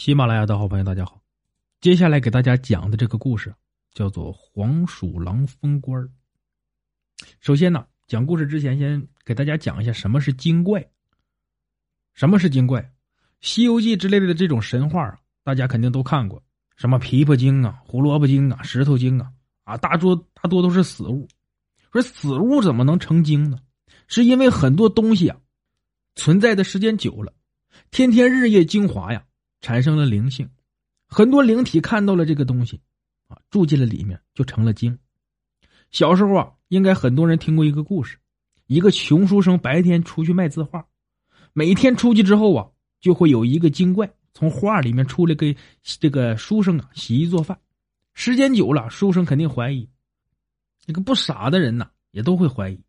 喜马拉雅的好朋友，大家好。接下来给大家讲的这个故事叫做《黄鼠狼封官首先呢，讲故事之前，先给大家讲一下什么是精怪。什么是精怪？《西游记》之类的这种神话啊，大家肯定都看过，什么琵琶精啊、胡萝卜精啊、石头精啊，啊，大多大多都是死物。说死物怎么能成精呢？是因为很多东西啊，存在的时间久了，天天日夜精华呀。产生了灵性，很多灵体看到了这个东西，啊，住进了里面，就成了精。小时候啊，应该很多人听过一个故事：一个穷书生白天出去卖字画，每天出去之后啊，就会有一个精怪从画里面出来给这个书生啊洗衣做饭。时间久了，书生肯定怀疑，这个不傻的人呐，也都会怀疑。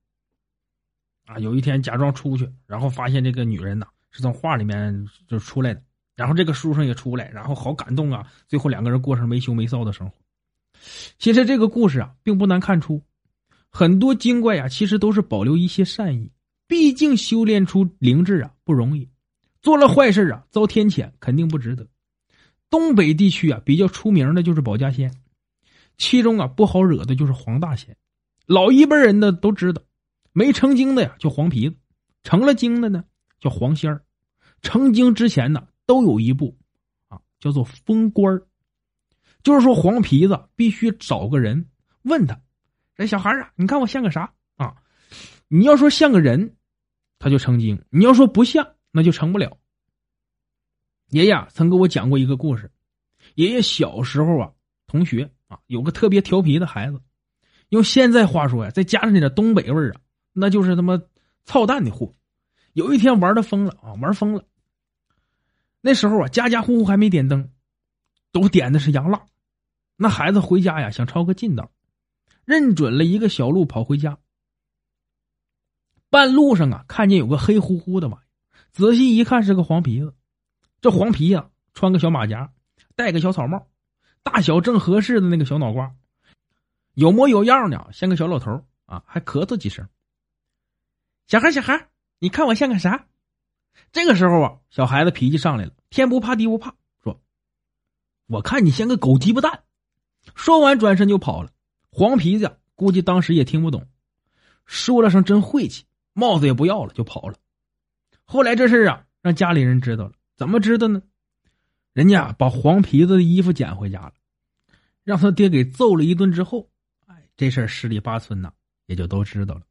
啊，有一天假装出去，然后发现这个女人呐是从画里面就出来的。然后这个书生也出来，然后好感动啊！最后两个人过上没羞没臊的生活。其实这个故事啊，并不难看出，很多精怪啊，其实都是保留一些善意。毕竟修炼出灵智啊不容易，做了坏事啊遭天谴肯定不值得。东北地区啊比较出名的就是保家仙，其中啊不好惹的就是黄大仙。老一辈人的都知道，没成精的呀叫黄皮子，成了精的呢叫黄仙儿。成精之前呢。都有一步，啊，叫做封官就是说黄皮子必须找个人问他，这小孩啊，你看我像个啥啊？你要说像个人，他就成精；你要说不像，那就成不了。爷爷曾给我讲过一个故事，爷爷小时候啊，同学啊，有个特别调皮的孩子，用现在话说呀，再加上那点东北味啊，那就是他妈操蛋的货。有一天玩的疯了啊，玩疯了。那时候啊，家家户户还没点灯，都点的是洋蜡。那孩子回家呀，想抄个近道，认准了一个小路跑回家。半路上啊，看见有个黑乎乎的玩意仔细一看是个黄皮子。这黄皮呀，穿个小马甲，戴个小草帽，大小正合适的那个小脑瓜，有模有样的，像个小老头啊，还咳嗽几声。小孩，小孩，你看我像个啥？这个时候啊，小孩子脾气上来了，天不怕地不怕，说：“我看你像个狗鸡巴蛋。”说完转身就跑了。黄皮子估计当时也听不懂，说了声“真晦气”，帽子也不要了就跑了。后来这事啊，让家里人知道了，怎么知道呢？人家把黄皮子的衣服捡回家了，让他爹给揍了一顿之后，哎，这事十里八村呐，也就都知道了。